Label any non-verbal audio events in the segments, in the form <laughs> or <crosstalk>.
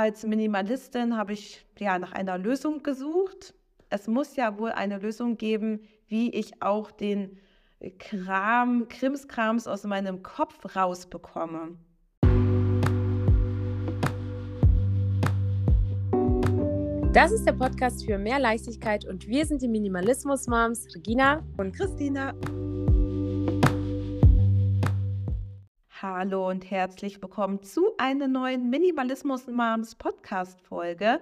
als Minimalistin habe ich ja nach einer Lösung gesucht. Es muss ja wohl eine Lösung geben, wie ich auch den Kram, Krimskrams aus meinem Kopf rausbekomme. Das ist der Podcast für mehr Leichtigkeit und wir sind die Minimalismus-Moms Regina und Christina. Hallo und herzlich willkommen zu einer neuen Minimalismus-Moms Podcast-Folge.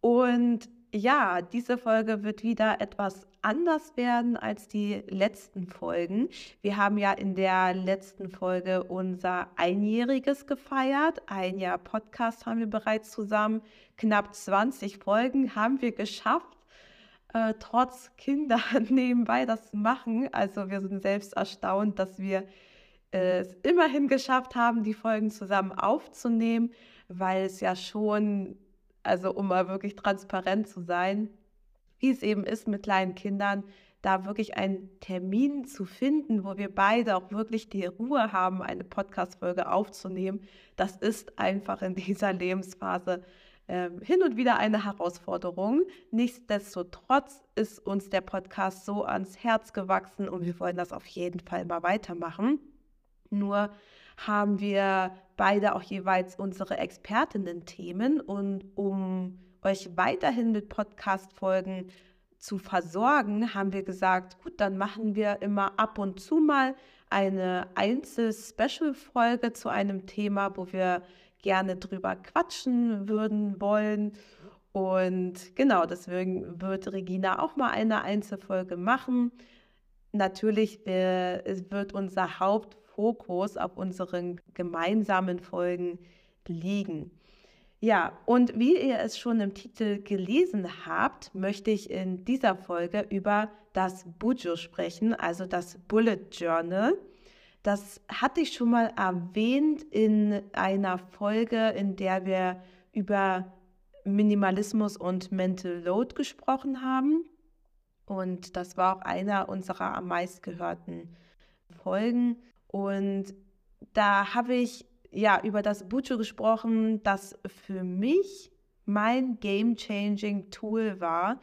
Und ja, diese Folge wird wieder etwas anders werden als die letzten Folgen. Wir haben ja in der letzten Folge unser Einjähriges gefeiert. Ein Jahr Podcast haben wir bereits zusammen. Knapp 20 Folgen haben wir geschafft. Äh, trotz Kinder <laughs> nebenbei das machen. Also wir sind selbst erstaunt, dass wir es immerhin geschafft haben, die Folgen zusammen aufzunehmen, weil es ja schon also um mal wirklich transparent zu sein, wie es eben ist mit kleinen Kindern, da wirklich einen Termin zu finden, wo wir beide auch wirklich die Ruhe haben, eine Podcast-Folge aufzunehmen, das ist einfach in <laughs> dieser Lebensphase äh, hin und wieder eine Herausforderung. Nichtsdestotrotz ist uns der Podcast so ans Herz gewachsen und wir wollen das auf jeden Fall mal weitermachen. Nur haben wir beide auch jeweils unsere Expertinnen-Themen und um euch weiterhin mit Podcast-Folgen zu versorgen, haben wir gesagt, gut, dann machen wir immer ab und zu mal eine Einzel-Special-Folge zu einem Thema, wo wir gerne drüber quatschen würden wollen. Und genau, deswegen wird Regina auch mal eine Einzelfolge machen. Natürlich wird unser Haupt Fokus auf unseren gemeinsamen Folgen liegen. Ja, und wie ihr es schon im Titel gelesen habt, möchte ich in dieser Folge über das Bujo sprechen, also das Bullet Journal. Das hatte ich schon mal erwähnt in einer Folge, in der wir über Minimalismus und Mental Load gesprochen haben. Und das war auch einer unserer am meistgehörten Folgen. Und da habe ich ja über das Bucho gesprochen, das für mich mein game-changing Tool war,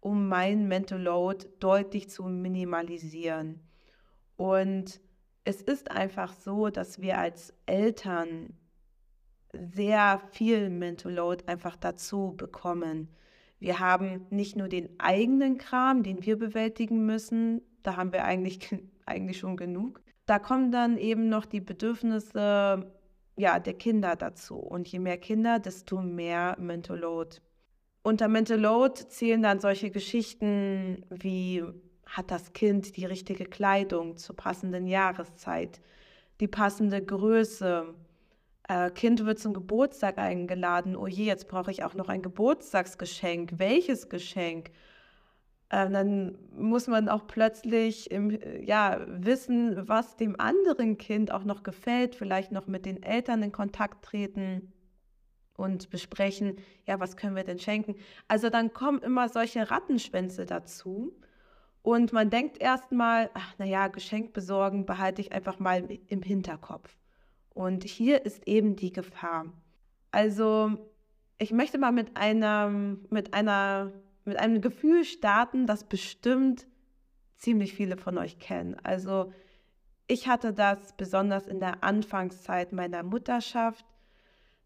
um mein Mental Load deutlich zu minimalisieren. Und es ist einfach so, dass wir als Eltern sehr viel Mental Load einfach dazu bekommen. Wir haben nicht nur den eigenen Kram, den wir bewältigen müssen, da haben wir eigentlich, <laughs> eigentlich schon genug, da kommen dann eben noch die Bedürfnisse ja, der Kinder dazu. Und je mehr Kinder, desto mehr Mental Load. Unter Mental Load zählen dann solche Geschichten wie, hat das Kind die richtige Kleidung zur passenden Jahreszeit, die passende Größe, äh, Kind wird zum Geburtstag eingeladen, oh je, jetzt brauche ich auch noch ein Geburtstagsgeschenk. Welches Geschenk? Äh, dann muss man auch plötzlich im, ja, wissen, was dem anderen Kind auch noch gefällt, vielleicht noch mit den Eltern in Kontakt treten und besprechen, ja, was können wir denn schenken. Also dann kommen immer solche Rattenschwänze dazu. Und man denkt erstmal, ach naja, Geschenk besorgen behalte ich einfach mal im Hinterkopf. Und hier ist eben die Gefahr. Also ich möchte mal mit einer, mit einer mit einem Gefühl starten, das bestimmt ziemlich viele von euch kennen. Also ich hatte das besonders in der Anfangszeit meiner Mutterschaft,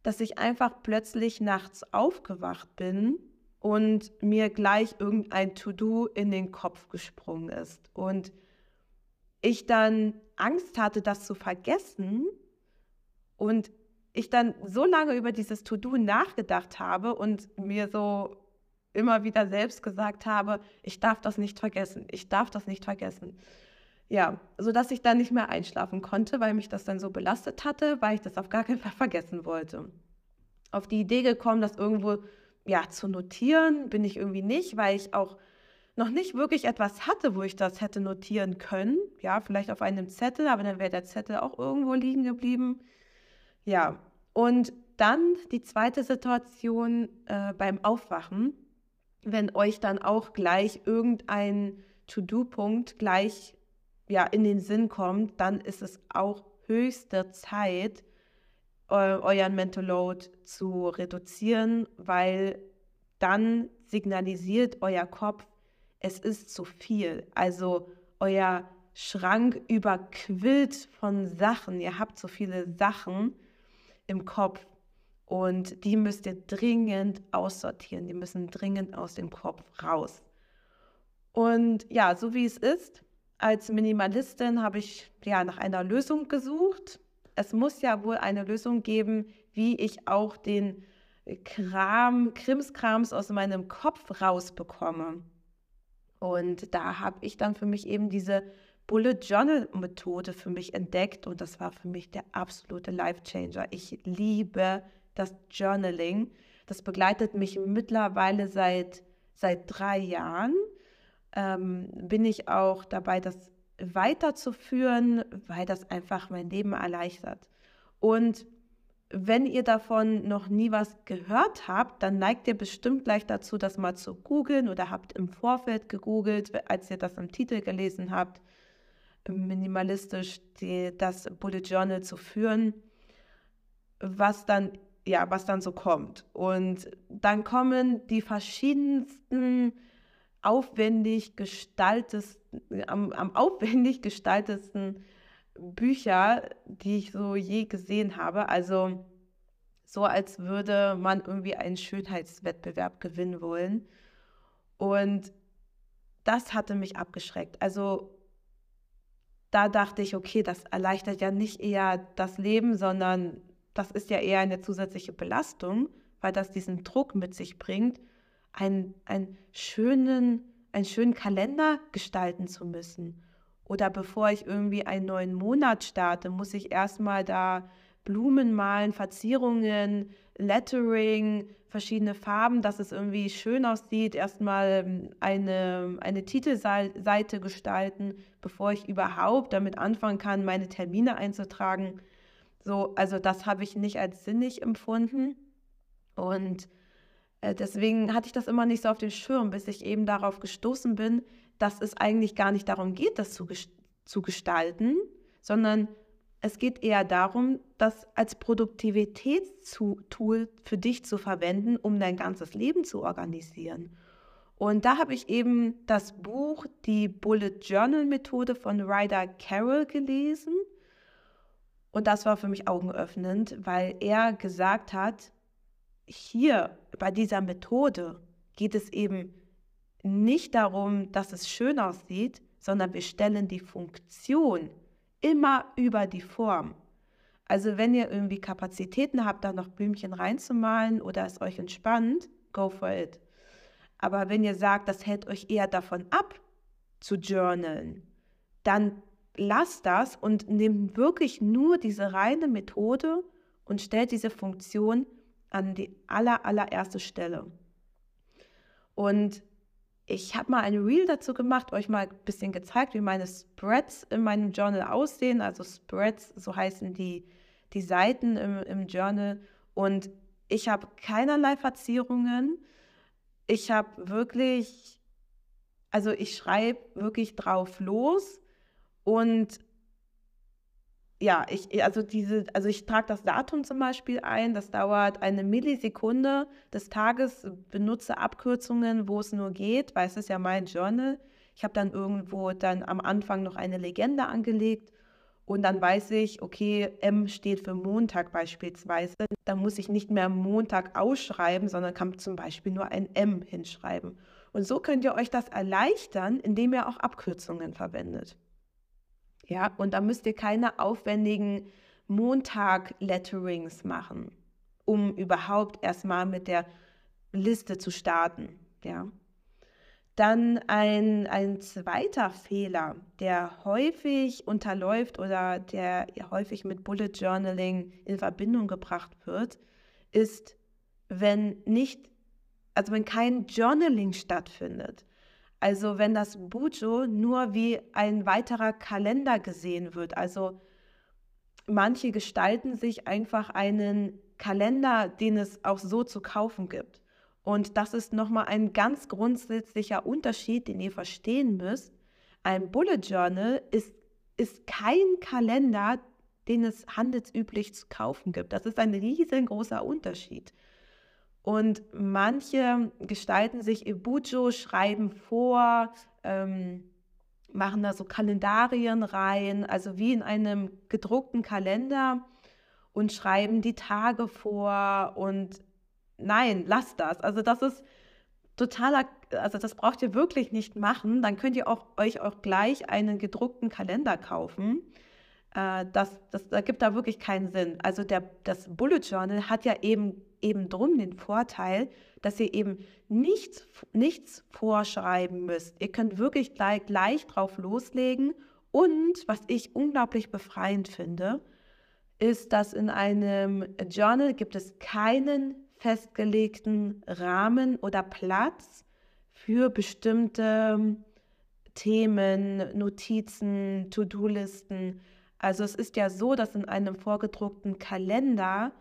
dass ich einfach plötzlich nachts aufgewacht bin und mir gleich irgendein To-Do in den Kopf gesprungen ist. Und ich dann Angst hatte, das zu vergessen und ich dann so lange über dieses To-Do nachgedacht habe und mir so immer wieder selbst gesagt habe, ich darf das nicht vergessen, ich darf das nicht vergessen. Ja, sodass ich dann nicht mehr einschlafen konnte, weil mich das dann so belastet hatte, weil ich das auf gar keinen Fall vergessen wollte. Auf die Idee gekommen, das irgendwo ja, zu notieren, bin ich irgendwie nicht, weil ich auch noch nicht wirklich etwas hatte, wo ich das hätte notieren können. Ja, vielleicht auf einem Zettel, aber dann wäre der Zettel auch irgendwo liegen geblieben. Ja, und dann die zweite Situation äh, beim Aufwachen wenn euch dann auch gleich irgendein To-Do-Punkt gleich ja, in den Sinn kommt, dann ist es auch höchste Zeit, euren Mental Load zu reduzieren, weil dann signalisiert euer Kopf, es ist zu viel. Also euer Schrank überquillt von Sachen. Ihr habt so viele Sachen im Kopf und die müsst ihr dringend aussortieren. Die müssen dringend aus dem Kopf raus. Und ja, so wie es ist, als Minimalistin habe ich ja nach einer Lösung gesucht. Es muss ja wohl eine Lösung geben, wie ich auch den Kram, Krimskrams aus meinem Kopf rausbekomme. Und da habe ich dann für mich eben diese Bullet Journal Methode für mich entdeckt und das war für mich der absolute Life Changer. Ich liebe das Journaling. Das begleitet mich mittlerweile seit, seit drei Jahren. Ähm, bin ich auch dabei, das weiterzuführen, weil das einfach mein Leben erleichtert. Und wenn ihr davon noch nie was gehört habt, dann neigt ihr bestimmt gleich dazu, das mal zu googeln oder habt im Vorfeld gegoogelt, als ihr das im Titel gelesen habt, minimalistisch die, das Bullet Journal zu führen, was dann ja, was dann so kommt. Und dann kommen die verschiedensten aufwendig gestaltesten, am, am aufwendig gestaltesten Bücher, die ich so je gesehen habe. Also so, als würde man irgendwie einen Schönheitswettbewerb gewinnen wollen. Und das hatte mich abgeschreckt. Also da dachte ich, okay, das erleichtert ja nicht eher das Leben, sondern das ist ja eher eine zusätzliche Belastung, weil das diesen Druck mit sich bringt, einen, einen, schönen, einen schönen Kalender gestalten zu müssen. Oder bevor ich irgendwie einen neuen Monat starte, muss ich erstmal da Blumen malen, Verzierungen, Lettering, verschiedene Farben, dass es irgendwie schön aussieht. Erstmal ähm, eine, eine Titelseite gestalten, bevor ich überhaupt damit anfangen kann, meine Termine einzutragen. So, also das habe ich nicht als sinnig empfunden. Und äh, deswegen hatte ich das immer nicht so auf dem Schirm, bis ich eben darauf gestoßen bin, dass es eigentlich gar nicht darum geht, das zu, zu gestalten, sondern es geht eher darum, das als Produktivitätstool für dich zu verwenden, um dein ganzes Leben zu organisieren. Und da habe ich eben das Buch Die Bullet Journal Methode von Ryder Carroll gelesen. Und das war für mich augenöffnend, weil er gesagt hat, hier bei dieser Methode geht es eben nicht darum, dass es schön aussieht, sondern wir stellen die Funktion immer über die Form. Also wenn ihr irgendwie Kapazitäten habt, da noch Blümchen reinzumalen oder es euch entspannt, go for it. Aber wenn ihr sagt, das hält euch eher davon ab, zu journalen, dann lasst das und nehmt wirklich nur diese reine Methode und stellt diese Funktion an die aller, allererste Stelle. Und ich habe mal eine Reel dazu gemacht, euch mal ein bisschen gezeigt, wie meine Spreads in meinem Journal aussehen. Also Spreads, so heißen die, die Seiten im, im Journal. Und ich habe keinerlei Verzierungen. Ich habe wirklich, also ich schreibe wirklich drauf los und ja, ich, also diese, also ich trage das Datum zum Beispiel ein, das dauert eine Millisekunde des Tages, benutze Abkürzungen, wo es nur geht, weil es ist ja mein Journal. Ich habe dann irgendwo dann am Anfang noch eine Legende angelegt und dann weiß ich, okay, M steht für Montag beispielsweise. Dann muss ich nicht mehr Montag ausschreiben, sondern kann zum Beispiel nur ein M hinschreiben. Und so könnt ihr euch das erleichtern, indem ihr auch Abkürzungen verwendet. Ja, und da müsst ihr keine aufwendigen Montag-Letterings machen, um überhaupt erstmal mit der Liste zu starten. Ja. Dann ein, ein zweiter Fehler, der häufig unterläuft oder der häufig mit Bullet Journaling in Verbindung gebracht wird, ist, wenn nicht, also wenn kein Journaling stattfindet. Also wenn das Bujo nur wie ein weiterer Kalender gesehen wird. Also manche gestalten sich einfach einen Kalender, den es auch so zu kaufen gibt. Und das ist nochmal ein ganz grundsätzlicher Unterschied, den ihr verstehen müsst. Ein Bullet Journal ist, ist kein Kalender, den es handelsüblich zu kaufen gibt. Das ist ein riesengroßer Unterschied. Und manche gestalten sich Ibujo, schreiben vor, ähm, machen da so Kalendarien rein, also wie in einem gedruckten Kalender und schreiben die Tage vor und nein, lasst das. Also das ist totaler, also das braucht ihr wirklich nicht machen. Dann könnt ihr auch, euch auch gleich einen gedruckten Kalender kaufen. Äh, das, das, das gibt da wirklich keinen Sinn. Also der, das Bullet Journal hat ja eben, eben drum den Vorteil, dass ihr eben nichts, nichts vorschreiben müsst. Ihr könnt wirklich gleich, gleich drauf loslegen. Und was ich unglaublich befreiend finde, ist, dass in einem Journal gibt es keinen festgelegten Rahmen oder Platz für bestimmte Themen, Notizen, To-Do-Listen. Also es ist ja so, dass in einem vorgedruckten Kalender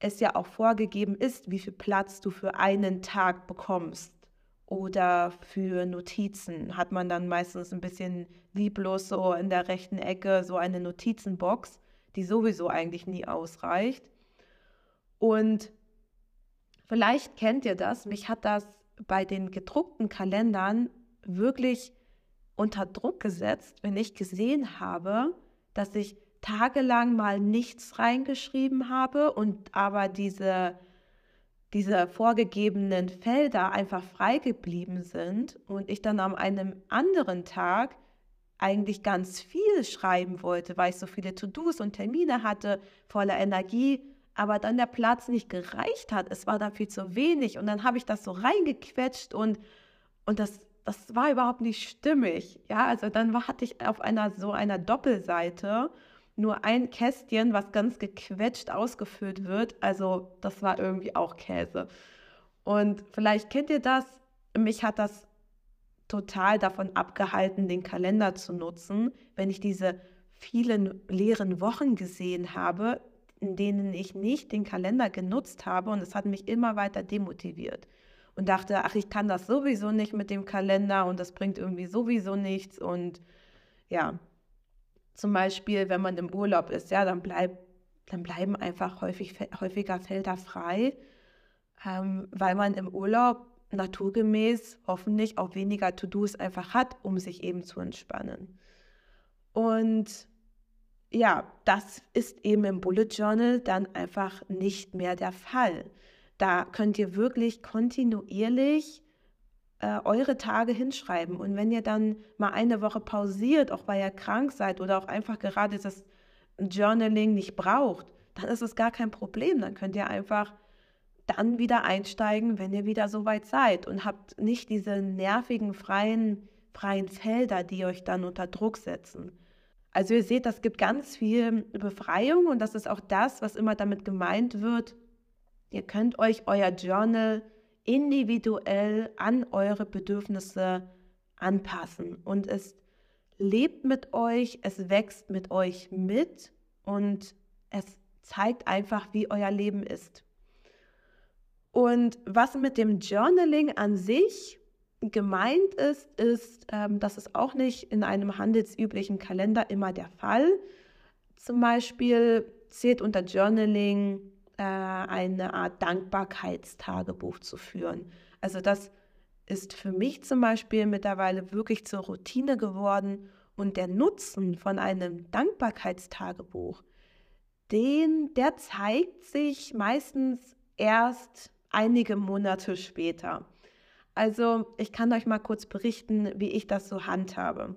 es ja auch vorgegeben ist, wie viel Platz du für einen Tag bekommst. Oder für Notizen hat man dann meistens ein bisschen lieblos so in der rechten Ecke so eine Notizenbox, die sowieso eigentlich nie ausreicht. Und vielleicht kennt ihr das, mich hat das bei den gedruckten Kalendern wirklich unter Druck gesetzt, wenn ich gesehen habe, dass ich tagelang mal nichts reingeschrieben habe und aber diese, diese vorgegebenen Felder einfach frei geblieben sind und ich dann an einem anderen Tag eigentlich ganz viel schreiben wollte, weil ich so viele To-Dos und Termine hatte, voller Energie, aber dann der Platz nicht gereicht hat. Es war dann viel zu wenig und dann habe ich das so reingequetscht und, und das, das war überhaupt nicht stimmig. Ja, also dann war, hatte ich auf einer so einer Doppelseite nur ein Kästchen, was ganz gequetscht ausgefüllt wird. Also das war irgendwie auch Käse. Und vielleicht kennt ihr das. Mich hat das total davon abgehalten, den Kalender zu nutzen, wenn ich diese vielen leeren Wochen gesehen habe, in denen ich nicht den Kalender genutzt habe und es hat mich immer weiter demotiviert und dachte, ach, ich kann das sowieso nicht mit dem Kalender und das bringt irgendwie sowieso nichts und ja, zum Beispiel, wenn man im Urlaub ist, ja, dann, bleib, dann bleiben einfach häufig, häufiger Felder frei, ähm, weil man im Urlaub naturgemäß hoffentlich auch weniger To-Dos einfach hat, um sich eben zu entspannen. Und ja, das ist eben im Bullet Journal dann einfach nicht mehr der Fall. Da könnt ihr wirklich kontinuierlich äh, eure Tage hinschreiben. Und wenn ihr dann mal eine Woche pausiert, auch weil ihr krank seid oder auch einfach gerade das Journaling nicht braucht, dann ist es gar kein Problem. Dann könnt ihr einfach dann wieder einsteigen, wenn ihr wieder so weit seid und habt nicht diese nervigen freien, freien Felder, die euch dann unter Druck setzen. Also ihr seht, das gibt ganz viel Befreiung und das ist auch das, was immer damit gemeint wird. Ihr könnt euch euer Journal individuell an eure Bedürfnisse anpassen und es lebt mit euch, es wächst mit euch mit und es zeigt einfach, wie euer Leben ist. Und was mit dem Journaling an sich gemeint ist, ist, ähm, das ist auch nicht in einem handelsüblichen Kalender immer der Fall. Zum Beispiel zählt unter Journaling äh, eine Art Dankbarkeitstagebuch zu führen. Also das ist für mich zum Beispiel mittlerweile wirklich zur Routine geworden und der Nutzen von einem Dankbarkeitstagebuch, den, der zeigt sich meistens erst einige Monate später. Also ich kann euch mal kurz berichten, wie ich das so handhabe.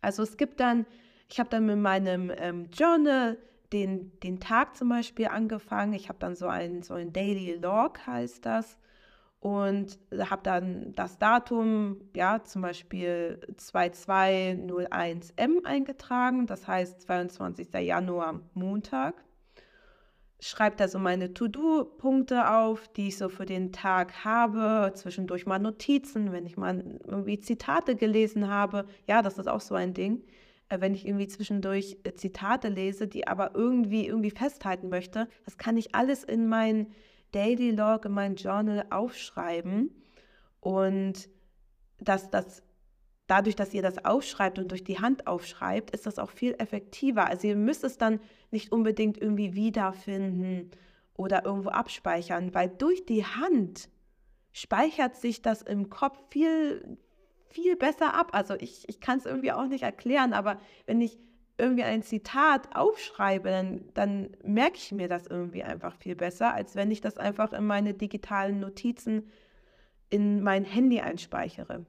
Also es gibt dann, ich habe dann mit meinem ähm, Journal den, den Tag zum Beispiel angefangen. Ich habe dann so ein, so ein Daily Log heißt das und habe dann das Datum, ja, zum Beispiel 2201M eingetragen, das heißt 22. Januar, Montag schreibe da so meine To-Do-Punkte auf, die ich so für den Tag habe, zwischendurch mal Notizen, wenn ich mal irgendwie Zitate gelesen habe. Ja, das ist auch so ein Ding. Äh, wenn ich irgendwie zwischendurch äh, Zitate lese, die aber irgendwie irgendwie festhalten möchte, das kann ich alles in mein Daily Log, in mein Journal aufschreiben. Und das, das dadurch, dass ihr das aufschreibt und durch die Hand aufschreibt, ist das auch viel effektiver. Also ihr müsst es dann nicht unbedingt irgendwie wiederfinden oder irgendwo abspeichern, weil durch die Hand speichert sich das im Kopf viel, viel besser ab. Also ich, ich kann es irgendwie auch nicht erklären, aber wenn ich irgendwie ein Zitat aufschreibe, dann, dann merke ich mir das irgendwie einfach viel besser, als wenn ich das einfach in meine digitalen Notizen in mein Handy einspeichere.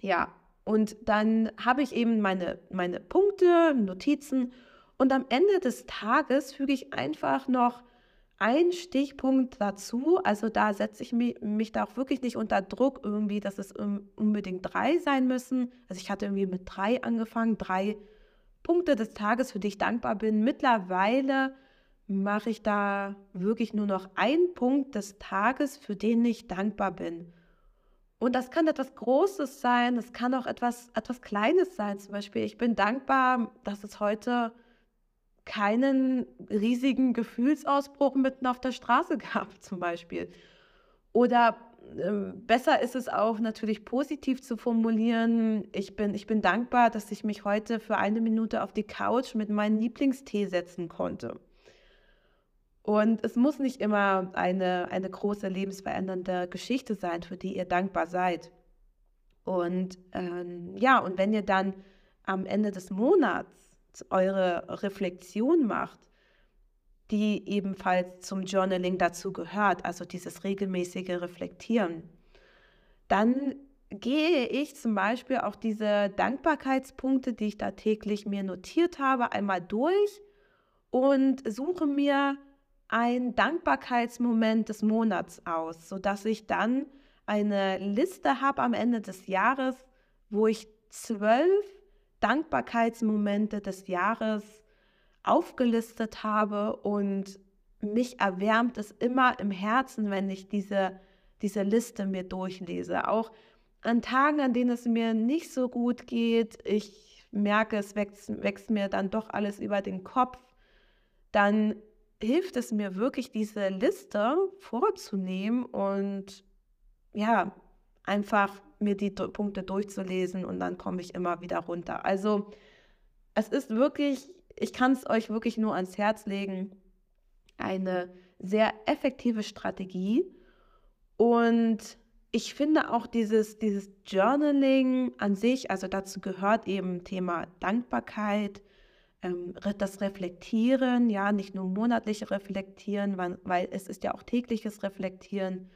Ja, und dann habe ich eben meine, meine Punkte, Notizen und am Ende des Tages füge ich einfach noch einen Stichpunkt dazu. Also da setze ich mich, mich da auch wirklich nicht unter Druck irgendwie, dass es unbedingt drei sein müssen. Also ich hatte irgendwie mit drei angefangen, drei Punkte des Tages, für die ich dankbar bin. Mittlerweile mache ich da wirklich nur noch einen Punkt des Tages, für den ich dankbar bin. Und das kann etwas Großes sein, das kann auch etwas, etwas Kleines sein. Zum Beispiel, ich bin dankbar, dass es heute keinen riesigen Gefühlsausbruch mitten auf der Straße <laughs> gab, zum Beispiel. Oder äh, besser ist es auch natürlich positiv zu formulieren. Ich bin, ich bin dankbar, dass ich mich heute für eine Minute auf die Couch mit meinem Lieblingstee setzen konnte. Und es muss nicht immer eine, eine große lebensverändernde Geschichte sein, für die ihr dankbar seid. Und ähm, ja, und wenn ihr dann am Ende des Monats eure Reflexion macht, die ebenfalls zum Journaling dazu gehört, also dieses regelmäßige Reflektieren, dann gehe ich zum Beispiel auch diese Dankbarkeitspunkte, die ich da täglich mir notiert habe, einmal durch und suche mir ein Dankbarkeitsmoment des Monats aus, sodass ich dann eine Liste habe am Ende des Jahres, wo ich zwölf Dankbarkeitsmomente des Jahres aufgelistet habe und mich erwärmt es immer im Herzen, wenn ich diese, diese Liste mir durchlese. Auch an Tagen, an denen es mir nicht so gut geht, ich merke, es wächst, wächst mir dann doch alles über den Kopf, dann hilft es mir wirklich, diese Liste vorzunehmen und ja, einfach mir die Punkte durchzulesen und dann komme ich immer wieder runter. Also es ist wirklich, ich kann es euch wirklich nur ans Herz legen, eine sehr effektive Strategie und ich finde auch dieses, dieses Journaling an sich, also dazu gehört eben Thema Dankbarkeit, ähm, das Reflektieren, ja, nicht nur monatliche Reflektieren, weil, weil es ist ja auch tägliches Reflektieren.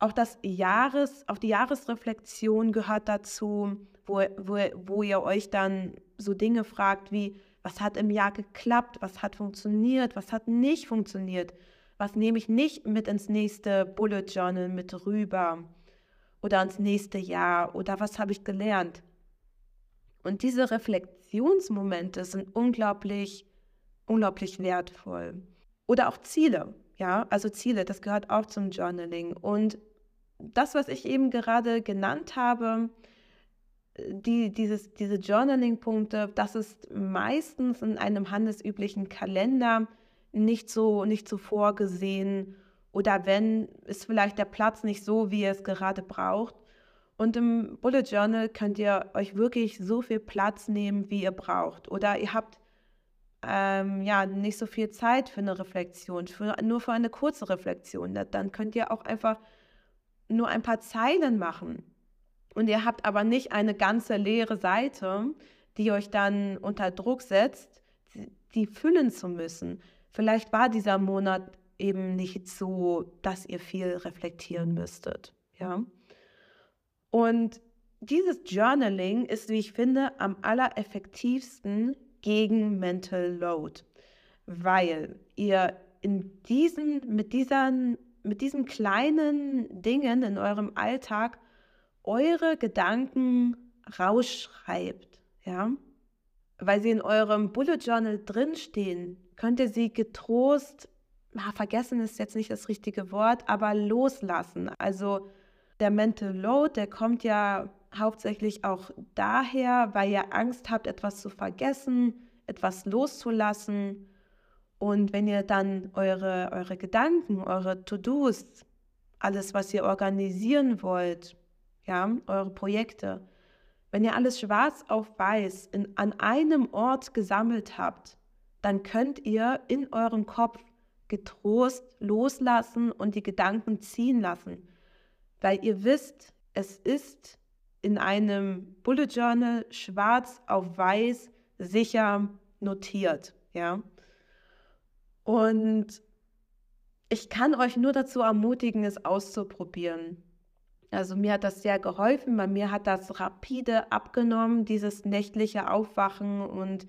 Auch das Jahres, auch die Jahresreflexion gehört dazu, wo, wo, wo ihr euch dann so Dinge fragt wie, was hat im Jahr geklappt, was hat funktioniert, was hat nicht funktioniert, was nehme ich nicht mit ins nächste Bullet Journal mit rüber oder ins nächste Jahr oder was habe ich gelernt. Und diese Reflexionsmomente sind unglaublich, unglaublich wertvoll. Oder auch Ziele, ja, also Ziele, das gehört auch zum Journaling. Und das, was ich eben gerade genannt habe, die, dieses, diese Journaling-Punkte, das ist meistens in einem handelsüblichen Kalender nicht so, nicht so vorgesehen. Oder wenn, ist vielleicht der Platz nicht so, wie ihr es gerade braucht. Und im Bullet Journal könnt ihr euch wirklich so viel Platz nehmen, wie ihr braucht. Oder ihr habt ähm, ja nicht so viel Zeit für eine Reflexion, für, nur für eine kurze Reflexion. Dann könnt ihr auch einfach nur ein paar Zeilen machen. Und ihr habt aber nicht eine ganze leere Seite, die euch dann unter Druck setzt, die füllen zu müssen. Vielleicht war dieser Monat eben nicht so, dass ihr viel reflektieren müsstet. Ja. Und dieses Journaling ist, wie ich finde, am allereffektivsten gegen Mental Load, weil ihr in diesen, mit, diesen, mit diesen kleinen Dingen in eurem Alltag eure Gedanken rausschreibt, ja. Weil sie in eurem Bullet Journal drinstehen, könnt ihr sie getrost, na, vergessen ist jetzt nicht das richtige Wort, aber loslassen. Also der Mental Load, der kommt ja hauptsächlich auch daher, weil ihr Angst habt, etwas zu vergessen, etwas loszulassen. Und wenn ihr dann eure, eure Gedanken, eure To-Dos, alles, was ihr organisieren wollt, ja, eure Projekte, wenn ihr alles schwarz auf weiß in, an einem Ort gesammelt habt, dann könnt ihr in eurem Kopf getrost loslassen und die Gedanken ziehen lassen, weil ihr wisst, es ist in einem Bullet Journal schwarz auf weiß sicher notiert, ja. Und ich kann euch nur dazu ermutigen, es auszuprobieren. Also mir hat das sehr geholfen, bei mir hat das rapide abgenommen, dieses nächtliche Aufwachen und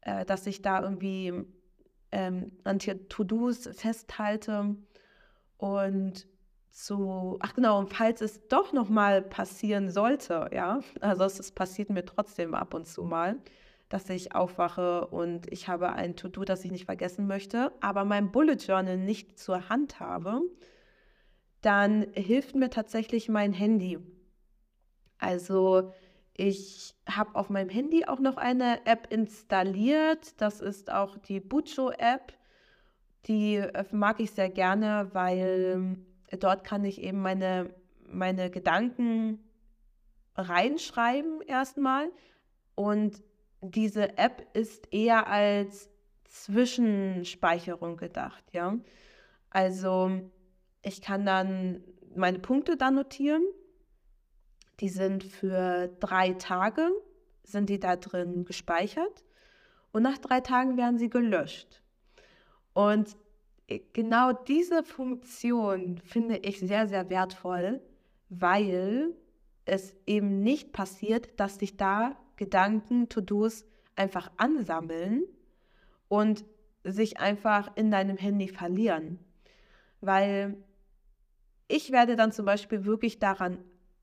äh, dass ich da irgendwie ähm, an To-Dos festhalte. Und so, ach genau, und falls es doch nochmal passieren sollte, ja, also es passiert mir trotzdem ab und zu mal, dass ich aufwache und ich habe ein To-Do, das ich nicht vergessen möchte, aber mein Bullet Journal nicht zur Hand habe, dann hilft mir tatsächlich mein Handy. Also ich habe auf meinem Handy auch noch eine App installiert. Das ist auch die Bucho-App. Die äh, mag ich sehr gerne, weil dort kann ich eben meine, meine Gedanken reinschreiben erstmal. Und diese App ist eher als Zwischenspeicherung gedacht, ja. Also ich kann dann meine Punkte da notieren. Die sind für drei Tage, sind die da drin gespeichert. Und nach drei Tagen werden sie gelöscht. Und genau diese Funktion finde ich sehr, sehr wertvoll, weil es eben nicht passiert, dass sich da Gedanken, To-Dos einfach ansammeln und sich einfach in deinem Handy verlieren. Weil ich werde dann zum Beispiel wirklich daran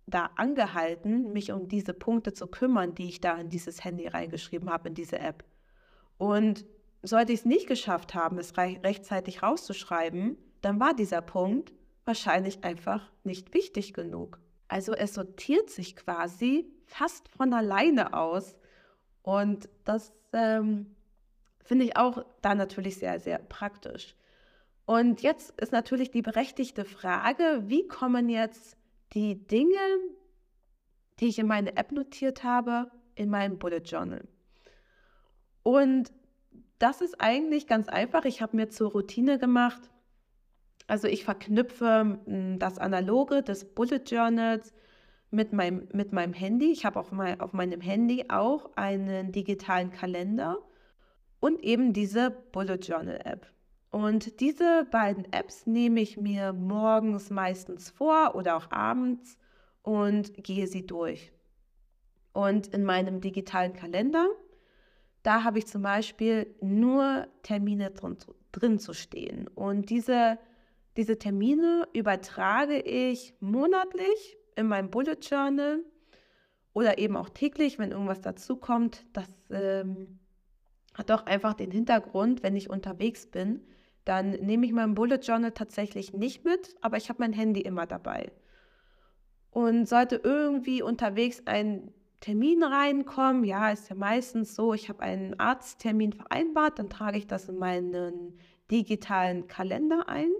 da angehalten, mich um diese Punkte zu kümmern, die ich da in dieses Handy reingeschrieben habe, in diese App. Und sollte ich es nicht geschafft haben, es re rechtzeitig rauszuschreiben, dann war dieser Punkt wahrscheinlich einfach nicht wichtig genug. Also es sortiert sich quasi fast von alleine aus. Und das ähm, finde ich auch da natürlich sehr, sehr praktisch. Und jetzt ist natürlich die berechtigte Frage, wie kommen jetzt die Dinge, die ich in meine App notiert habe, in meinem Bullet Journal? Und das ist eigentlich ganz einfach. Ich habe mir zur Routine gemacht. Also ich verknüpfe hm, das Analoge des Bullet Journals mit meinem, mit meinem Handy. Ich habe auf, mein, auf meinem Handy auch einen digitalen Kalender und eben diese Bullet Journal App. Und diese beiden Apps nehme ich mir morgens meistens vor oder auch abends und gehe sie durch. Und in meinem digitalen Kalender da habe ich zum Beispiel nur Termine drin, drin zu stehen. Und diese, diese Termine übertrage ich monatlich in meinem Bullet Journal oder eben auch täglich, wenn irgendwas dazukommt. Das ähm, hat auch einfach den Hintergrund, wenn ich unterwegs bin, dann nehme ich mein Bullet Journal tatsächlich nicht mit, aber ich habe mein Handy immer dabei. Und sollte irgendwie unterwegs ein Termin reinkommen. Ja, ist ja meistens so, ich habe einen Arzttermin vereinbart, dann trage ich das in meinen digitalen Kalender ein.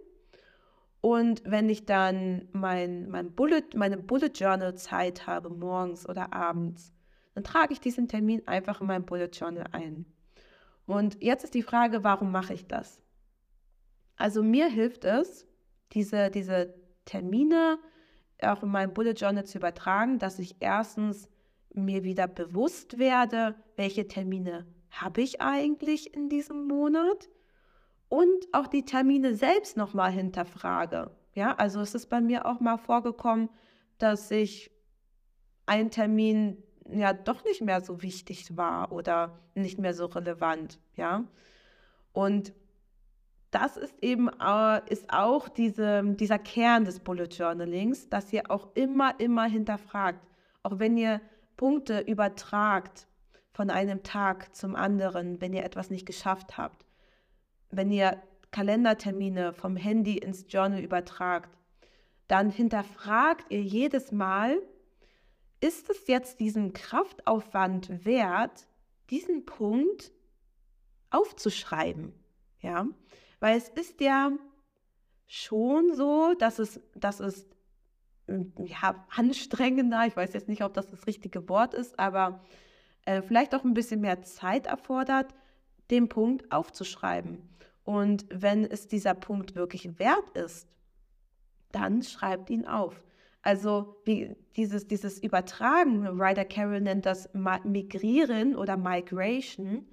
Und wenn ich dann mein, mein Bullet, meine Bullet Journal Zeit habe, morgens oder abends, dann trage ich diesen Termin einfach in mein Bullet Journal ein. Und jetzt ist die Frage, warum mache ich das? Also mir hilft es, diese, diese Termine auch in mein Bullet Journal zu übertragen, dass ich erstens mir wieder bewusst werde, welche Termine habe ich eigentlich in diesem Monat und auch die Termine selbst nochmal hinterfrage. Ja, also es ist bei mir auch mal vorgekommen, dass ich ein Termin ja doch nicht mehr so wichtig war oder nicht mehr so relevant, ja. Und das ist eben ist auch diese, dieser Kern des Bullet Journalings, dass ihr auch immer, immer hinterfragt. Auch wenn ihr Punkte übertragt von einem Tag zum anderen, wenn ihr etwas nicht geschafft habt, wenn ihr Kalendertermine vom Handy ins Journal übertragt, dann hinterfragt ihr jedes Mal, ist es jetzt diesen Kraftaufwand wert, diesen Punkt aufzuschreiben? Ja, weil es ist ja schon so, dass es, dass es ja, anstrengender, ich weiß jetzt nicht, ob das das richtige Wort ist, aber äh, vielleicht auch ein bisschen mehr Zeit erfordert, den Punkt aufzuschreiben. Und wenn es dieser Punkt wirklich wert ist, dann schreibt ihn auf. Also dieses, dieses Übertragen, Ryder Carroll nennt das Migrieren oder Migration,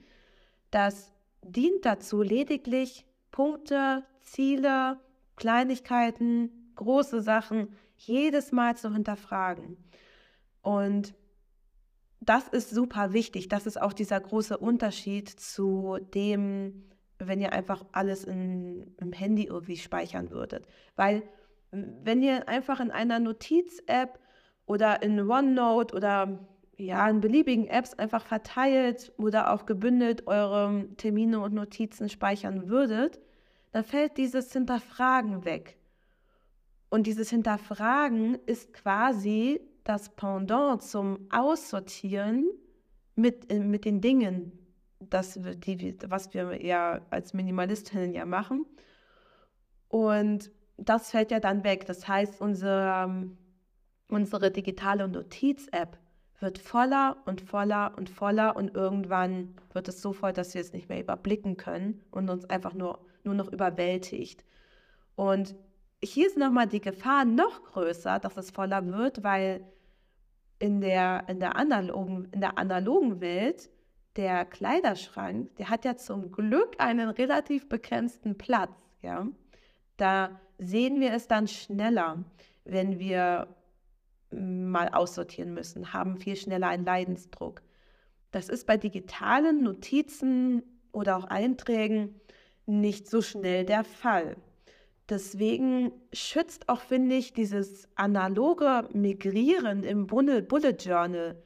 das dient dazu, lediglich Punkte, Ziele, Kleinigkeiten, große Sachen jedes Mal zu hinterfragen. Und das ist super wichtig. Das ist auch dieser große Unterschied zu dem, wenn ihr einfach alles in, im Handy irgendwie speichern würdet. Weil wenn ihr einfach in einer Notiz-App oder in OneNote oder ja, in beliebigen Apps einfach verteilt oder auch gebündelt eure Termine und Notizen speichern würdet, dann fällt dieses Hinterfragen weg. Und dieses Hinterfragen ist quasi das Pendant zum Aussortieren mit, äh, mit den Dingen, das, die, was wir ja als Minimalistinnen ja machen. Und das fällt ja dann weg. Das heißt, unsere, unsere digitale Notiz-App wird voller und voller und voller und irgendwann wird es so voll, dass wir es nicht mehr überblicken können und uns einfach nur, nur noch überwältigt. Und hier ist nochmal die Gefahr noch größer, dass es voller wird, weil in der, in der, analogen, in der analogen Welt der Kleiderschrank, der hat ja zum Glück einen relativ begrenzten Platz. Ja? Da sehen wir es dann schneller, wenn wir mal aussortieren müssen, haben viel schneller einen Leidensdruck. Das ist bei digitalen Notizen oder auch Einträgen nicht so schnell der Fall. Deswegen schützt auch, finde ich, dieses analoge Migrieren im Bullet Journal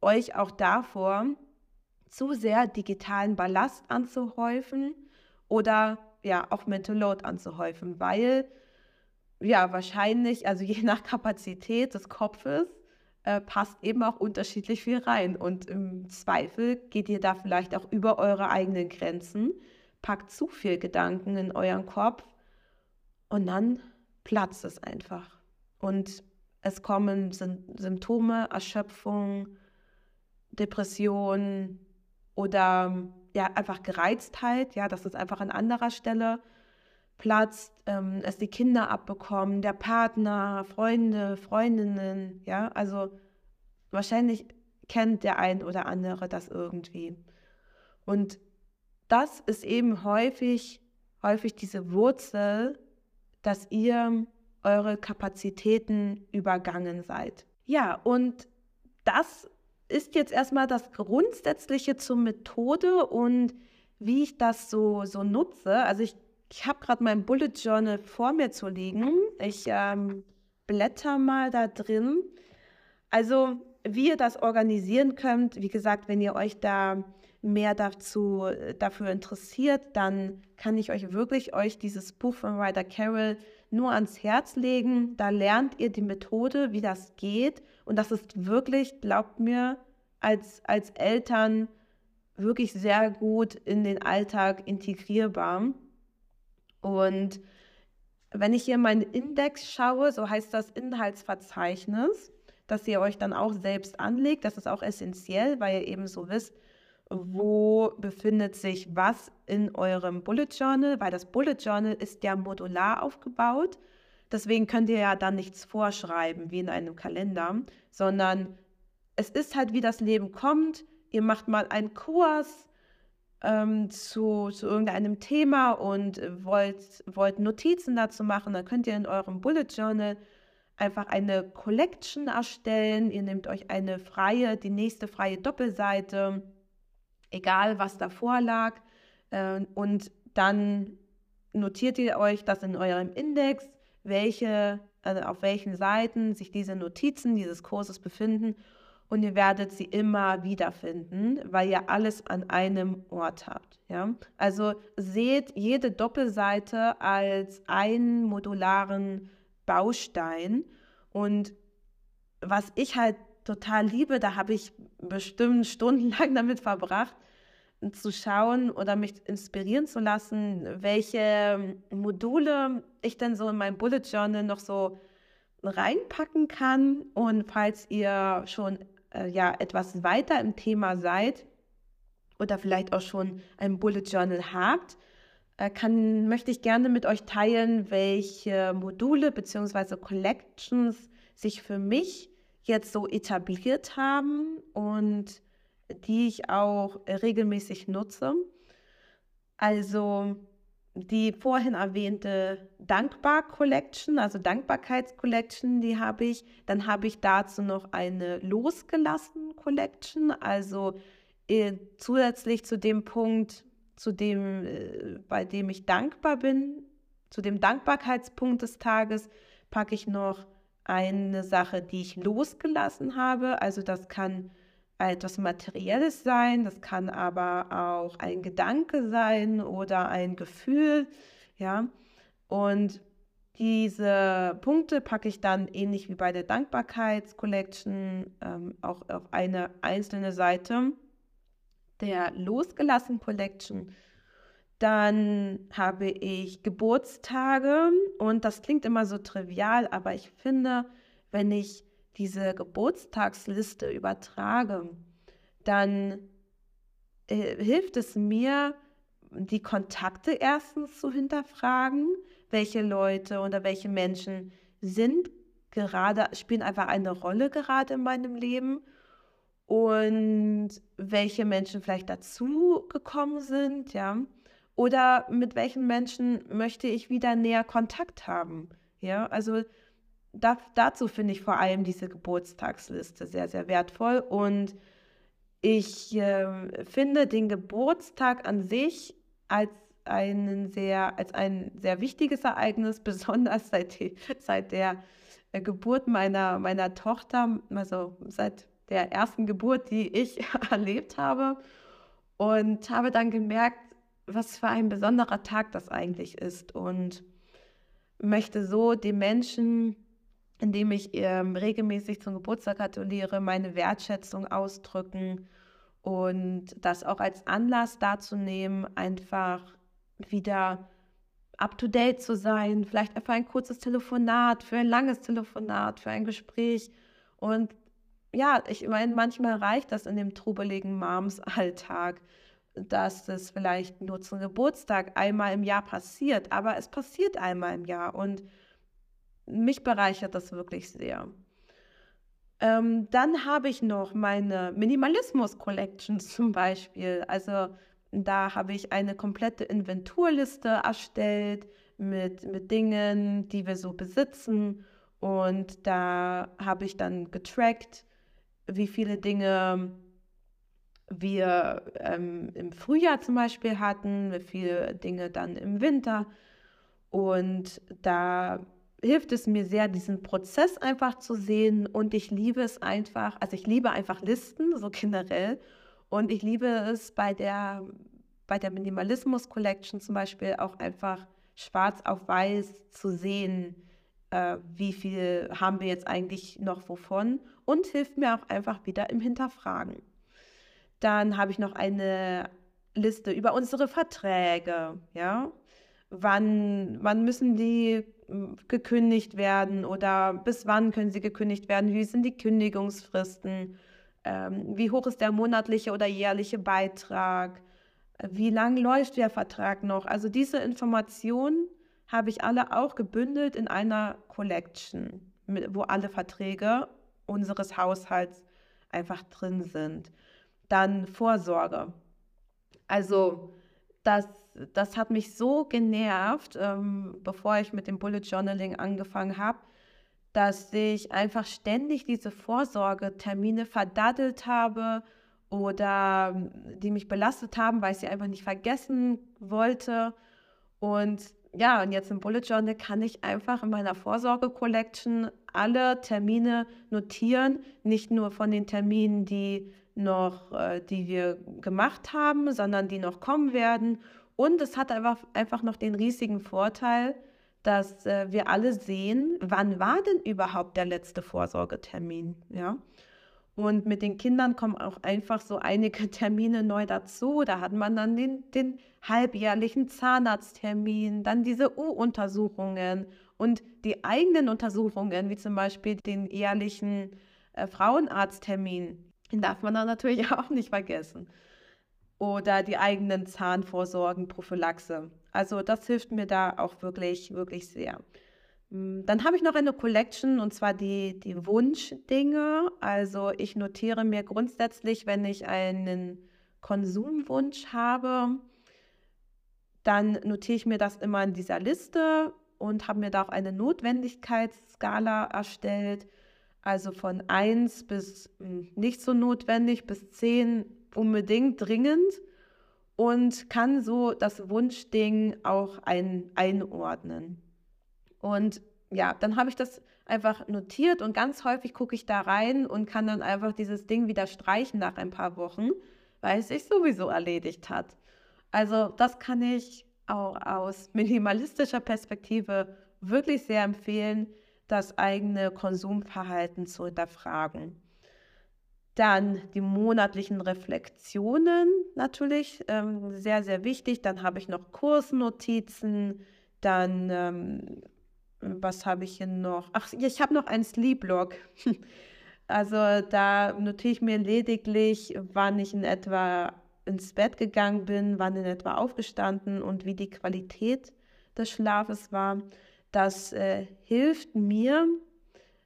euch auch davor, zu sehr digitalen Ballast anzuhäufen oder ja auch Mental Load anzuhäufen, weil ja wahrscheinlich, also je nach Kapazität des Kopfes, äh, passt eben auch unterschiedlich viel rein. Und im Zweifel geht ihr da vielleicht auch über eure eigenen Grenzen, packt zu viel Gedanken in euren Kopf und dann platzt es einfach. Und es kommen Symptome, Erschöpfung, Depression oder ja, einfach Gereiztheit, ja, dass es einfach an anderer Stelle platzt, ähm, es die Kinder abbekommen, der Partner, Freunde, Freundinnen, ja, also wahrscheinlich kennt der ein oder andere das irgendwie. Und das ist eben häufig, häufig diese Wurzel dass ihr eure Kapazitäten übergangen seid. Ja, und das ist jetzt erstmal das Grundsätzliche zur Methode und wie ich das so, so nutze. Also ich, ich habe gerade mein Bullet Journal vor mir zu liegen. Ich ähm, blätter mal da drin. Also wie ihr das organisieren könnt, wie gesagt, wenn ihr euch da mehr dazu, dafür interessiert, dann kann ich euch wirklich euch dieses Buch von Ryder Carroll nur ans Herz legen. Da lernt ihr die Methode, wie das geht. Und das ist wirklich, glaubt mir, als, als Eltern wirklich sehr gut in den Alltag integrierbar. Und wenn ich hier meinen Index schaue, so heißt das Inhaltsverzeichnis, dass ihr euch dann auch selbst anlegt. Das ist auch essentiell, weil ihr eben so wisst, wo befindet sich was in eurem Bullet Journal, weil das Bullet Journal ist ja modular aufgebaut. Deswegen könnt ihr ja dann nichts vorschreiben wie in einem Kalender, sondern es ist halt, wie das Leben kommt. Ihr macht mal einen Kurs ähm, zu, zu irgendeinem Thema und wollt, wollt Notizen dazu machen, dann könnt ihr in eurem Bullet Journal einfach eine Collection erstellen. Ihr nehmt euch eine freie, die nächste freie Doppelseite egal was davor lag. Äh, und dann notiert ihr euch das in eurem Index, welche, also auf welchen Seiten sich diese Notizen dieses Kurses befinden. Und ihr werdet sie immer wiederfinden, weil ihr alles an einem Ort habt. Ja? Also seht jede Doppelseite als einen modularen Baustein. Und was ich halt total liebe, da habe ich bestimmt stundenlang <laughs> damit verbracht, zu schauen oder mich inspirieren zu lassen, welche Module ich denn so in meinem Bullet Journal noch so reinpacken kann. Und falls ihr schon äh, ja etwas weiter im Thema seid oder vielleicht auch schon ein Bullet Journal habt, äh, kann, möchte ich gerne mit euch teilen, welche Module bzw. Collections sich für mich jetzt so etabliert haben und die ich auch regelmäßig nutze. Also die vorhin erwähnte Dankbar Collection, also Dankbarkeits-Collection, die habe ich. Dann habe ich dazu noch eine Losgelassen Collection, also äh, zusätzlich zu dem Punkt, zu dem, äh, bei dem ich dankbar bin, zu dem Dankbarkeitspunkt des Tages, packe ich noch eine Sache, die ich losgelassen habe. Also das kann etwas Materielles sein, das kann aber auch ein Gedanke sein oder ein Gefühl, ja. Und diese Punkte packe ich dann ähnlich wie bei der Dankbarkeitscollection ähm, auch auf eine einzelne Seite der Losgelassen Collection. Dann habe ich Geburtstage und das klingt immer so trivial, aber ich finde, wenn ich diese Geburtstagsliste übertrage, dann äh, hilft es mir, die Kontakte erstens zu hinterfragen, welche Leute oder welche Menschen sind gerade, spielen einfach eine Rolle gerade in meinem Leben und welche Menschen vielleicht dazu gekommen sind, ja. Oder mit welchen Menschen möchte ich wieder näher Kontakt haben, ja. Also da, dazu finde ich vor allem diese Geburtstagsliste sehr, sehr wertvoll. Und ich äh, finde den Geburtstag an sich als einen sehr, als ein sehr wichtiges Ereignis, <laughs> besonders seit, die, seit der äh, Geburt meiner, meiner Tochter, also seit der ersten Geburt, die ich <laughs> erlebt habe. Und habe dann gemerkt, was für ein besonderer Tag das eigentlich ist. Und möchte so den Menschen indem ich ähm, regelmäßig zum Geburtstag gratuliere, meine Wertschätzung ausdrücken und das auch als Anlass dazu nehmen, einfach wieder up-to-date zu sein, vielleicht einfach ein kurzes Telefonat, für ein langes Telefonat, für ein Gespräch. Und ja, ich meine, manchmal reicht das in dem trubeligen Moms-Alltag, dass es vielleicht nur zum Geburtstag einmal im Jahr passiert, aber es passiert einmal im Jahr und mich bereichert das wirklich sehr. Ähm, dann habe ich noch meine Minimalismus-Collection <laughs> zum Beispiel. Also da habe ich eine komplette Inventurliste erstellt mit, mit Dingen, die wir so besitzen. Und da habe ich dann getrackt, wie viele Dinge wir ähm, im Frühjahr zum Beispiel hatten, viele Dinge dann im Winter. Und da hilft es mir sehr, diesen Prozess einfach zu sehen. Und ich liebe es einfach, also ich liebe einfach Listen, so generell. Und ich liebe es bei der, bei der Minimalismus Collection zum Beispiel auch einfach schwarz auf weiß zu sehen, äh, wie viel haben wir jetzt eigentlich noch wovon. Und hilft mir auch einfach wieder im Hinterfragen. Dann habe ich noch eine Liste über unsere Verträge, ja. Wann, wann müssen die gekündigt werden oder bis wann können sie gekündigt werden, wie sind die Kündigungsfristen, ähm, wie hoch ist der monatliche oder jährliche Beitrag, wie lang läuft der Vertrag noch. Also diese Informationen habe ich alle auch gebündelt in einer Collection, wo alle Verträge unseres Haushalts einfach drin sind. Dann Vorsorge. Also das das hat mich so genervt, ähm, bevor ich mit dem Bullet Journaling angefangen habe, dass ich einfach ständig diese Vorsorgetermine verdaddelt habe oder ähm, die mich belastet haben, weil ich sie einfach nicht vergessen wollte. Und ja, und jetzt im Bullet Journal kann ich einfach in meiner Vorsorge-Collection alle Termine notieren, nicht nur von den Terminen, die noch, äh, die wir gemacht haben, sondern die noch kommen werden und es hat einfach, einfach noch den riesigen Vorteil, dass äh, wir alle sehen, wann war denn überhaupt der letzte Vorsorgetermin, ja. Und mit den Kindern kommen auch einfach so einige <laughs> Termine neu dazu. Da hat man dann den, den halbjährlichen Zahnarzttermin, dann diese U-Untersuchungen Und die eigenen Untersuchungen, wie zum Beispiel den jährlichen äh, Frauenarzttermin, den darf man dann natürlich <laughs> auch nicht vergessen. Oder die eigenen Zahnvorsorgen, Prophylaxe. Also das hilft mir da auch wirklich, wirklich sehr. Hm, dann habe ich noch eine Collection und zwar die, die Wunschdinge. Also ich notiere mir grundsätzlich, wenn ich einen Konsumwunsch habe, dann notiere ich mir das immer in dieser Liste und habe mir da auch eine Notwendigkeitsskala erstellt. Also von 1 bis hm, nicht so notwendig bis 10 unbedingt dringend und kann so das Wunschding auch ein, einordnen. Und ja, dann habe ich das einfach notiert und ganz häufig gucke ich da rein und kann dann einfach dieses Ding wieder streichen nach ein paar Wochen, weil es sich sowieso erledigt hat. Also das kann ich auch aus minimalistischer Perspektive wirklich sehr empfehlen, das eigene Konsumverhalten zu hinterfragen. Dann die monatlichen Reflexionen natürlich, ähm, sehr, sehr wichtig. Dann habe ich noch Kursnotizen, dann ähm, was habe ich hier noch? Ach, ich habe noch einen Sleep-Log. <laughs> Also da notiere ich mir lediglich, wann ich in etwa ins Bett gegangen bin, wann in etwa aufgestanden und wie die Qualität des Schlafes war. Das äh, hilft mir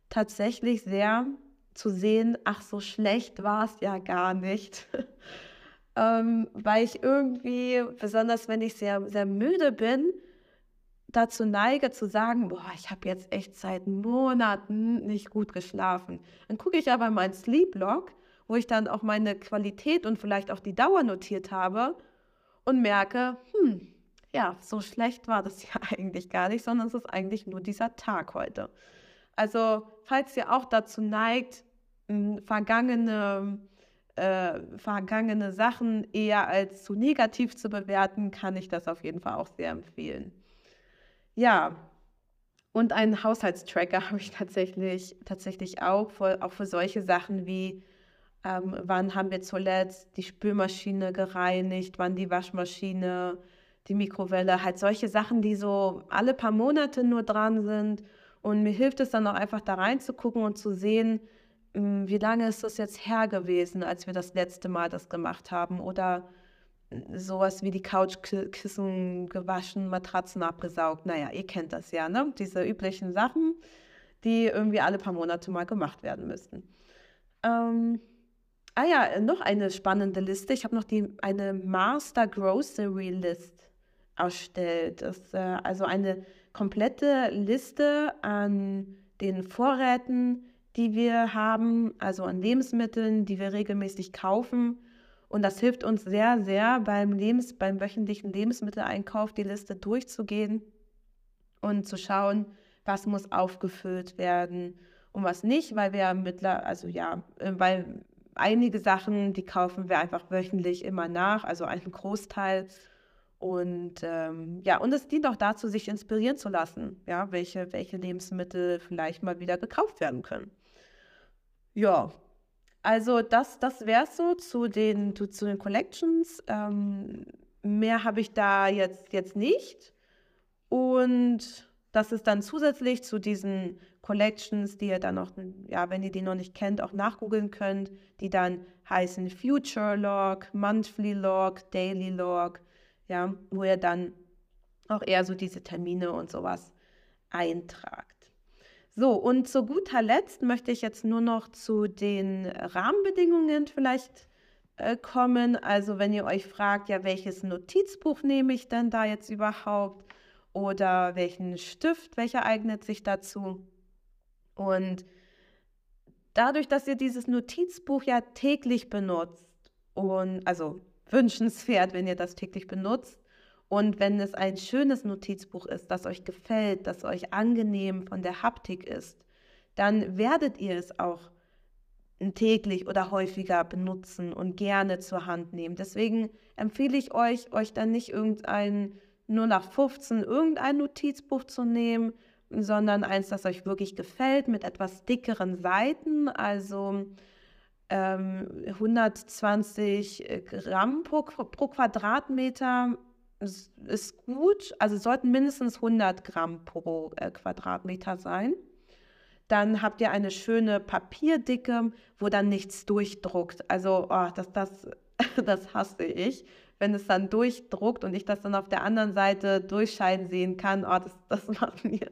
tatsächlich sehr zu sehen, ach, so schlecht war es ja gar nicht. <laughs> ähm, weil ich irgendwie, besonders wenn ich sehr, sehr müde bin, dazu neige zu sagen, boah, ich habe jetzt echt seit Monaten nicht gut geschlafen. Dann gucke ich aber in meinen Sleep Log, wo ich dann auch meine Qualität und vielleicht auch die Dauer notiert habe und merke, hm, ja, so schlecht war das <laughs> ja eigentlich gar nicht, sondern es ist eigentlich nur dieser Tag heute. Also, falls ihr auch dazu neigt, vergangene, äh, vergangene Sachen eher als zu negativ zu bewerten, kann ich das auf jeden Fall auch sehr empfehlen. Ja, und einen Haushaltstracker <laughs> habe ich tatsächlich, tatsächlich auch, für, auch für solche Sachen wie, ähm, wann haben wir zuletzt die Spülmaschine gereinigt, wann die Waschmaschine, die Mikrowelle, halt solche Sachen, die so alle paar Monate nur dran sind. Und mir hilft es dann auch einfach da reinzugucken und zu sehen, hm, wie lange ist das jetzt her gewesen, als wir das letzte Mal das gemacht haben oder sowas wie die Couchkissen gewaschen, Matratzen abgesaugt. Naja, ihr kennt das ja, ne? Diese üblichen Sachen, die irgendwie alle paar Monate mal gemacht werden müssten. Ähm, ah ja, noch eine spannende Liste. Ich habe noch die, eine Master Grocery List erstellt. Das ist äh, also eine komplette Liste an den Vorräten, die wir haben, also an Lebensmitteln, die wir regelmäßig kaufen und das hilft uns sehr, sehr beim, Lebens-, beim wöchentlichen Lebensmitteleinkauf die Liste durchzugehen und zu schauen, was muss aufgefüllt werden und was nicht, weil wir mittler, also ja, äh, weil einige Sachen, die kaufen wir einfach wöchentlich immer nach, also einen Großteil. Und ähm, ja, und es dient auch dazu, sich inspirieren zu lassen, ja, welche, welche Lebensmittel vielleicht mal wieder gekauft werden können. Ja, also das, das wäre so zu den, zu, zu den Collections. Ähm, mehr habe ich da jetzt, jetzt nicht. Und das ist dann zusätzlich zu diesen Collections, die ihr dann noch, ja, wenn ihr die noch nicht kennt, auch nachgoogeln könnt, die dann heißen Future Log, Monthly Log, Daily Log, ja, wo ihr dann auch eher so diese Termine und sowas eintragt. So, und zu guter Letzt möchte ich jetzt nur noch zu den Rahmenbedingungen vielleicht äh, kommen. Also wenn ihr euch fragt, ja, welches Notizbuch nehme ich denn da jetzt überhaupt? Oder welchen Stift, welcher eignet sich dazu? Und dadurch, dass ihr dieses Notizbuch ja täglich benutzt, und also wünschenswert, wenn ihr das täglich benutzt, und wenn es ein schönes Notizbuch ist, das euch gefällt, das euch angenehm von der Haptik ist, dann werdet ihr es auch täglich oder häufiger benutzen und gerne zur Hand nehmen. Deswegen empfehle ich euch, euch dann nicht irgendein nur nach 15 irgendein Notizbuch zu nehmen, sondern eins, das euch wirklich gefällt, mit etwas dickeren Seiten, also ähm, 120 Gramm pro, pro Quadratmeter ist gut, also sollten mindestens 100 Gramm pro äh, Quadratmeter sein. Dann habt ihr eine schöne Papierdicke, wo dann nichts durchdruckt. Also oh, das, das, <laughs> das hasse ich, wenn es dann durchdruckt und ich das dann auf der anderen Seite durchscheinen sehen kann. Oh, das, das, <laughs> macht mir,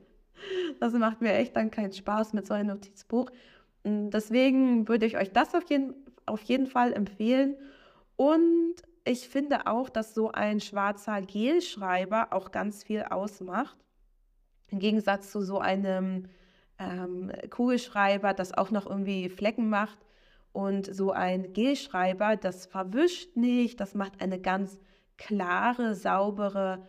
das macht mir echt dann keinen Spaß mit so einem Notizbuch. Deswegen würde ich euch das auf jeden, auf jeden Fall empfehlen. Und ich finde auch, dass so ein schwarzer Gelschreiber auch ganz viel ausmacht. Im Gegensatz zu so einem ähm, Kugelschreiber, das auch noch irgendwie Flecken macht. Und so ein Gelschreiber, das verwischt nicht, das macht eine ganz klare, saubere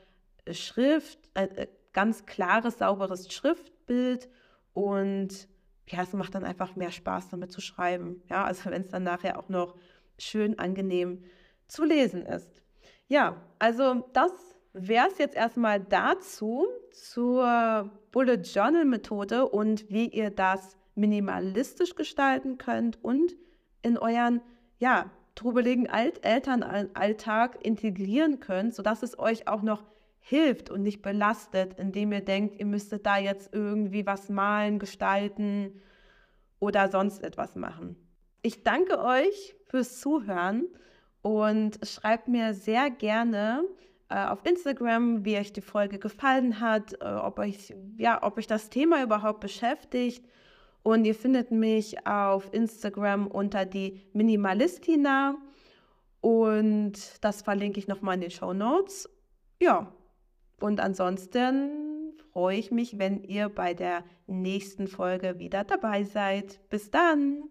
Schrift, äh, ganz klares, sauberes Schriftbild und ja, es macht dann einfach mehr Spaß, damit zu schreiben. Ja, also wenn es dann nachher auch noch schön angenehm zu lesen ist. Ja, also das wäre es jetzt erstmal dazu, zur Bullet Journal Methode und wie ihr das minimalistisch gestalten könnt und in euren, ja, trubeligen Alt Elternalltag integrieren könnt, sodass es euch auch noch hilft und nicht belastet, indem ihr denkt, ihr müsstet da jetzt irgendwie was malen, gestalten oder sonst etwas machen. Ich danke euch fürs Zuhören und schreibt mir sehr gerne äh, auf Instagram, wie euch die Folge gefallen hat, äh, ob, euch, ja, ob euch das Thema überhaupt beschäftigt. Und ihr findet mich auf Instagram unter die Minimalistina. Und das verlinke ich nochmal in den Show Notes. Ja, und ansonsten freue ich mich, wenn ihr bei der nächsten Folge wieder dabei seid. Bis dann!